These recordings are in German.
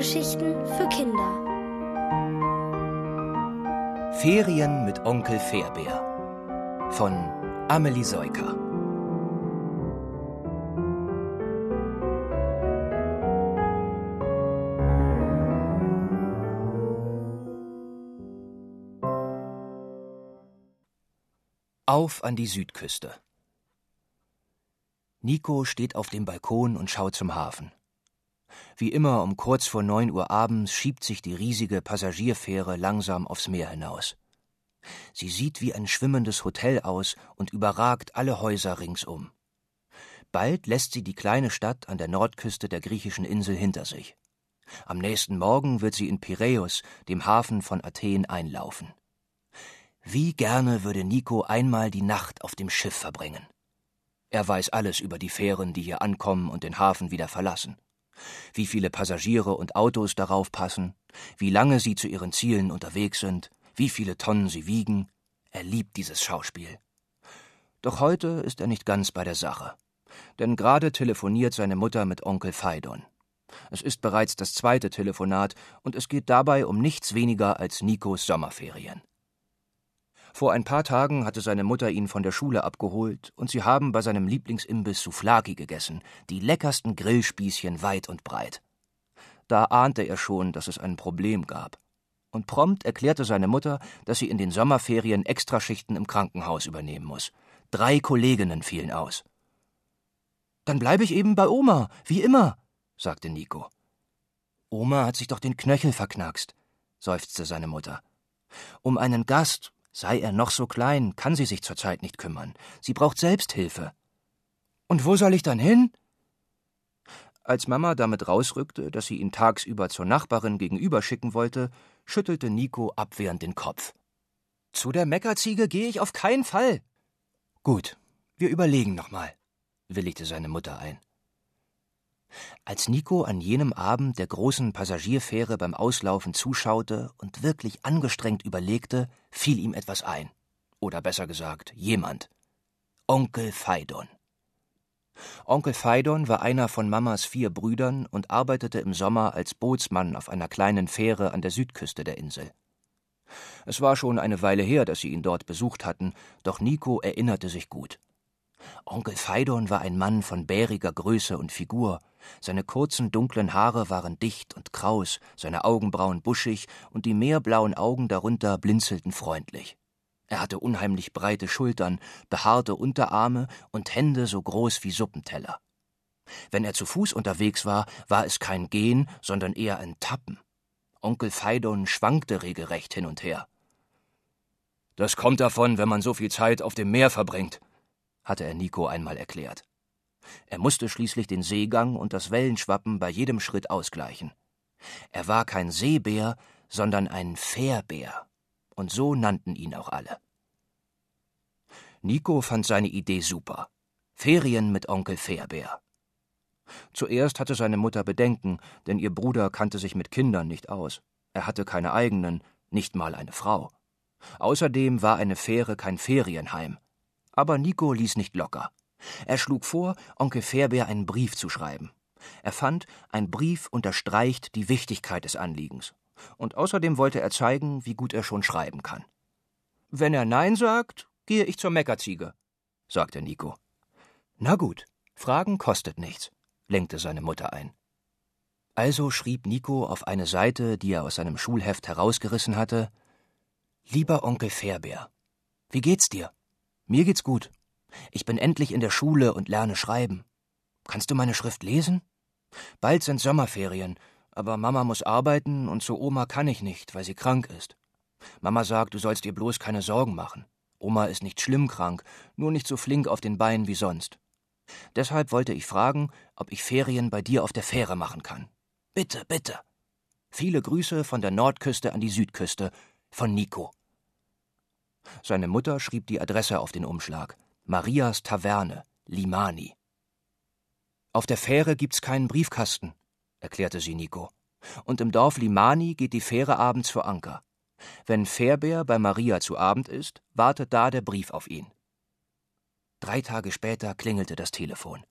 Hörgeschichten für Kinder. Ferien mit Onkel Fairbär von Amelie Seuker. Auf an die Südküste. Nico steht auf dem Balkon und schaut zum Hafen. Wie immer um kurz vor neun Uhr abends schiebt sich die riesige Passagierfähre langsam aufs Meer hinaus. Sie sieht wie ein schwimmendes Hotel aus und überragt alle Häuser ringsum. Bald lässt sie die kleine Stadt an der Nordküste der griechischen Insel hinter sich. Am nächsten Morgen wird sie in Piräus, dem Hafen von Athen, einlaufen. Wie gerne würde Nico einmal die Nacht auf dem Schiff verbringen. Er weiß alles über die Fähren, die hier ankommen und den Hafen wieder verlassen. Wie viele Passagiere und Autos darauf passen, wie lange sie zu ihren Zielen unterwegs sind, wie viele Tonnen sie wiegen. Er liebt dieses Schauspiel. Doch heute ist er nicht ganz bei der Sache. Denn gerade telefoniert seine Mutter mit Onkel Phaidon. Es ist bereits das zweite Telefonat und es geht dabei um nichts weniger als Nikos Sommerferien. Vor ein paar Tagen hatte seine Mutter ihn von der Schule abgeholt und sie haben bei seinem Lieblingsimbiss Souflaki gegessen, die leckersten Grillspießchen weit und breit. Da ahnte er schon, dass es ein Problem gab. Und prompt erklärte seine Mutter, dass sie in den Sommerferien Extraschichten im Krankenhaus übernehmen muss. Drei Kolleginnen fielen aus. Dann bleibe ich eben bei Oma, wie immer, sagte Nico. Oma hat sich doch den Knöchel verknackst, seufzte seine Mutter. Um einen Gast Sei er noch so klein, kann sie sich zurzeit nicht kümmern. Sie braucht Selbsthilfe. Und wo soll ich dann hin? Als Mama damit rausrückte, dass sie ihn tagsüber zur Nachbarin gegenüber schicken wollte, schüttelte Nico abwehrend den Kopf. Zu der Meckerziege gehe ich auf keinen Fall. Gut, wir überlegen nochmal, willigte seine Mutter ein. Als Nico an jenem Abend der großen Passagierfähre beim Auslaufen zuschaute und wirklich angestrengt überlegte, fiel ihm etwas ein. Oder besser gesagt, jemand. Onkel Phaidon. Onkel Phaidon war einer von Mamas vier Brüdern und arbeitete im Sommer als Bootsmann auf einer kleinen Fähre an der Südküste der Insel. Es war schon eine Weile her, dass sie ihn dort besucht hatten, doch Nico erinnerte sich gut. Onkel Phaidon war ein Mann von bäriger Größe und Figur. Seine kurzen, dunklen Haare waren dicht und kraus, seine Augenbrauen buschig und die meerblauen Augen darunter blinzelten freundlich. Er hatte unheimlich breite Schultern, behaarte Unterarme und Hände so groß wie Suppenteller. Wenn er zu Fuß unterwegs war, war es kein Gehen, sondern eher ein Tappen. Onkel Phaidon schwankte regelrecht hin und her. Das kommt davon, wenn man so viel Zeit auf dem Meer verbringt, hatte er Nico einmal erklärt. Er musste schließlich den Seegang und das Wellenschwappen bei jedem Schritt ausgleichen. Er war kein Seebär, sondern ein Fährbär, und so nannten ihn auch alle. Nico fand seine Idee super. Ferien mit Onkel Fährbär. Zuerst hatte seine Mutter Bedenken, denn ihr Bruder kannte sich mit Kindern nicht aus. Er hatte keine eigenen, nicht mal eine Frau. Außerdem war eine Fähre kein Ferienheim. Aber Nico ließ nicht locker. Er schlug vor, Onkel Fairbär einen Brief zu schreiben. Er fand, ein Brief unterstreicht die Wichtigkeit des Anliegens. Und außerdem wollte er zeigen, wie gut er schon schreiben kann. Wenn er Nein sagt, gehe ich zur Meckerziege, sagte Nico. Na gut, Fragen kostet nichts, lenkte seine Mutter ein. Also schrieb Nico auf eine Seite, die er aus seinem Schulheft herausgerissen hatte Lieber Onkel Fairbär, wie geht's dir? Mir geht's gut. Ich bin endlich in der Schule und lerne schreiben. Kannst du meine Schrift lesen? Bald sind Sommerferien, aber Mama muss arbeiten und zu Oma kann ich nicht, weil sie krank ist. Mama sagt, du sollst dir bloß keine Sorgen machen. Oma ist nicht schlimm krank, nur nicht so flink auf den Beinen wie sonst. Deshalb wollte ich fragen, ob ich Ferien bei dir auf der Fähre machen kann. Bitte, bitte. Viele Grüße von der Nordküste an die Südküste, von Nico. Seine Mutter schrieb die Adresse auf den Umschlag. Marias Taverne, Limani. Auf der Fähre gibt's keinen Briefkasten, erklärte sie Nico. Und im Dorf Limani geht die Fähre abends vor Anker. Wenn Fährbär bei Maria zu Abend ist, wartet da der Brief auf ihn. Drei Tage später klingelte das Telefon.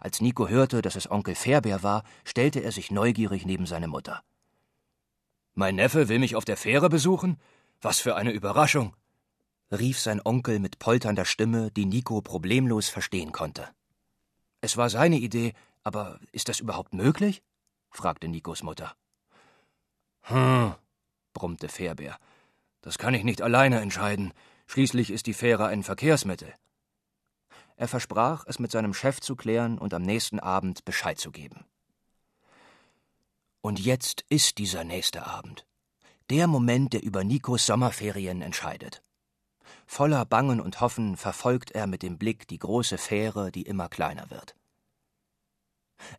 Als Nico hörte, dass es Onkel Fairbär war, stellte er sich neugierig neben seine Mutter. Mein Neffe will mich auf der Fähre besuchen? Was für eine Überraschung! Rief sein Onkel mit polternder Stimme, die Nico problemlos verstehen konnte. Es war seine Idee, aber ist das überhaupt möglich? fragte Nikos Mutter. Hm, brummte Fairbär. Das kann ich nicht alleine entscheiden. Schließlich ist die Fähre ein Verkehrsmittel. Er versprach, es mit seinem Chef zu klären und am nächsten Abend Bescheid zu geben. Und jetzt ist dieser nächste Abend. Der Moment, der über Nikos Sommerferien entscheidet. Voller Bangen und Hoffen verfolgt er mit dem Blick die große Fähre, die immer kleiner wird.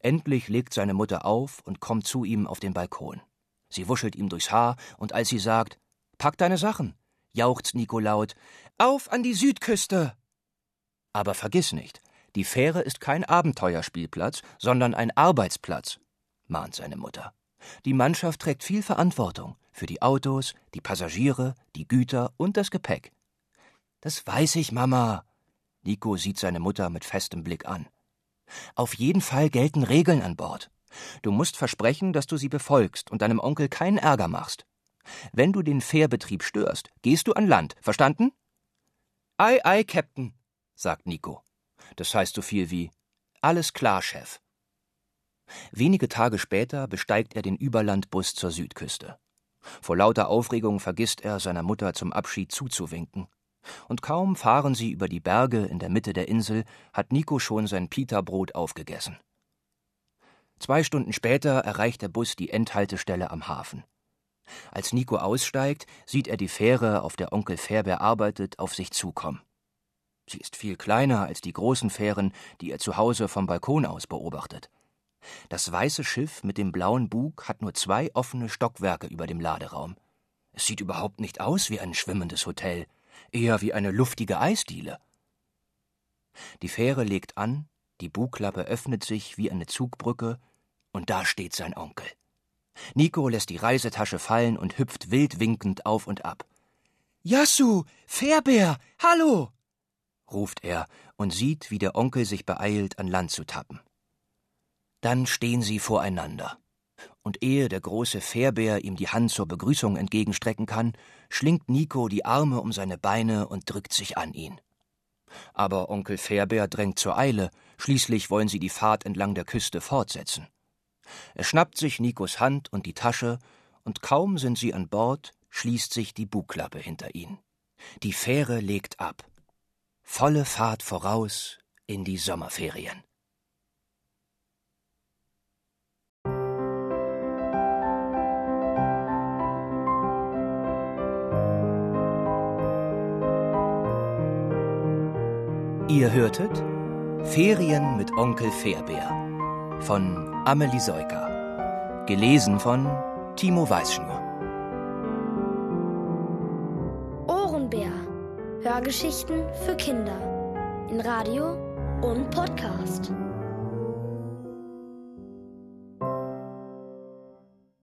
Endlich legt seine Mutter auf und kommt zu ihm auf den Balkon. Sie wuschelt ihm durchs Haar, und als sie sagt, Pack deine Sachen, jauchzt Nico laut, Auf an die Südküste! Aber vergiss nicht, die Fähre ist kein Abenteuerspielplatz, sondern ein Arbeitsplatz, mahnt seine Mutter. Die Mannschaft trägt viel Verantwortung für die Autos, die Passagiere, die Güter und das Gepäck. Das weiß ich, Mama. Nico sieht seine Mutter mit festem Blick an. Auf jeden Fall gelten Regeln an Bord. Du musst versprechen, dass du sie befolgst und deinem Onkel keinen Ärger machst. Wenn du den Fährbetrieb störst, gehst du an Land. Verstanden? Ei, ei, Captain, sagt Nico. Das heißt so viel wie Alles klar, Chef. Wenige Tage später besteigt er den Überlandbus zur Südküste. Vor lauter Aufregung vergisst er, seiner Mutter zum Abschied zuzuwinken. Und kaum fahren sie über die Berge in der Mitte der Insel, hat Nico schon sein Pita-Brot aufgegessen. Zwei Stunden später erreicht der Bus die Endhaltestelle am Hafen. Als Nico aussteigt, sieht er die Fähre, auf der Onkel Fährbeer arbeitet, auf sich zukommen. Sie ist viel kleiner als die großen Fähren, die er zu Hause vom Balkon aus beobachtet. Das weiße Schiff mit dem blauen Bug hat nur zwei offene Stockwerke über dem Laderaum. Es sieht überhaupt nicht aus wie ein schwimmendes Hotel, eher wie eine luftige Eisdiele. Die Fähre legt an, die Bugklappe öffnet sich wie eine Zugbrücke, und da steht sein Onkel. Nico lässt die Reisetasche fallen und hüpft wild winkend auf und ab. Jassu, Fährbär, hallo! ruft er und sieht, wie der Onkel sich beeilt, an Land zu tappen. Dann stehen sie voreinander. Und ehe der große Fährbär ihm die Hand zur Begrüßung entgegenstrecken kann, schlingt Nico die Arme um seine Beine und drückt sich an ihn. Aber Onkel Fährbär drängt zur Eile, schließlich wollen sie die Fahrt entlang der Küste fortsetzen. Er schnappt sich Nikos Hand und die Tasche, und kaum sind sie an Bord, schließt sich die Bugklappe hinter ihn. Die Fähre legt ab. Volle Fahrt voraus in die Sommerferien. Ihr hörtet Ferien mit Onkel Fairbär von Amelie Seuker. Gelesen von Timo Weißschnur. Ohrenbär. Hörgeschichten für Kinder. In Radio und Podcast.